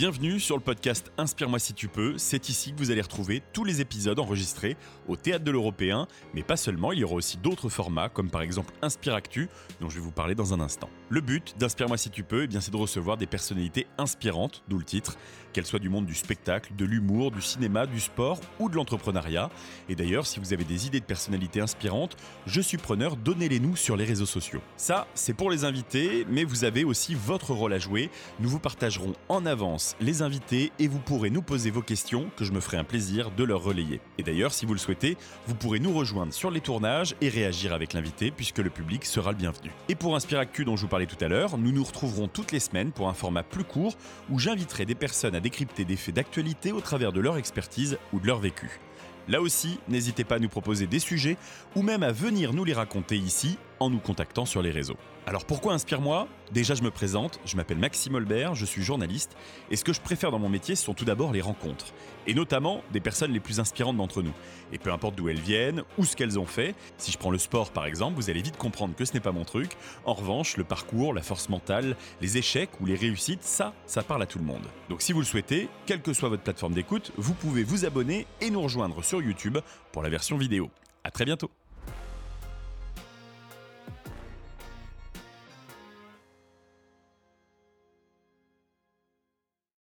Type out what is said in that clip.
Bienvenue sur le podcast Inspire-moi si tu peux. C'est ici que vous allez retrouver tous les épisodes enregistrés au Théâtre de l'Européen, mais pas seulement, il y aura aussi d'autres formats comme par exemple Inspire Actu, dont je vais vous parler dans un instant. Le but d'Inspire-moi si tu peux, eh bien, c'est de recevoir des personnalités inspirantes, d'où le titre, qu'elles soient du monde du spectacle, de l'humour, du cinéma, du sport ou de l'entrepreneuriat. Et d'ailleurs, si vous avez des idées de personnalités inspirantes, je suis preneur, donnez-les nous sur les réseaux sociaux. Ça, c'est pour les invités, mais vous avez aussi votre rôle à jouer. Nous vous partagerons en avance les invités et vous pourrez nous poser vos questions que je me ferai un plaisir de leur relayer. Et d'ailleurs, si vous le souhaitez, vous pourrez nous rejoindre sur les tournages et réagir avec l'invité puisque le public sera le bienvenu. Et pour Inspiractu dont je vous parlais tout à l'heure, nous nous retrouverons toutes les semaines pour un format plus court où j'inviterai des personnes à décrypter des faits d'actualité au travers de leur expertise ou de leur vécu. Là aussi, n'hésitez pas à nous proposer des sujets ou même à venir nous les raconter ici en nous contactant sur les réseaux. Alors pourquoi Inspire-moi? Déjà je me présente, je m'appelle Maxime Holbert, je suis journaliste, et ce que je préfère dans mon métier ce sont tout d'abord les rencontres, et notamment des personnes les plus inspirantes d'entre nous. Et peu importe d'où elles viennent, ou ce qu'elles ont fait, si je prends le sport par exemple, vous allez vite comprendre que ce n'est pas mon truc. En revanche, le parcours, la force mentale, les échecs ou les réussites, ça, ça parle à tout le monde. Donc si vous le souhaitez, quelle que soit votre plateforme d'écoute, vous pouvez vous abonner et nous rejoindre sur YouTube pour la version vidéo. A très bientôt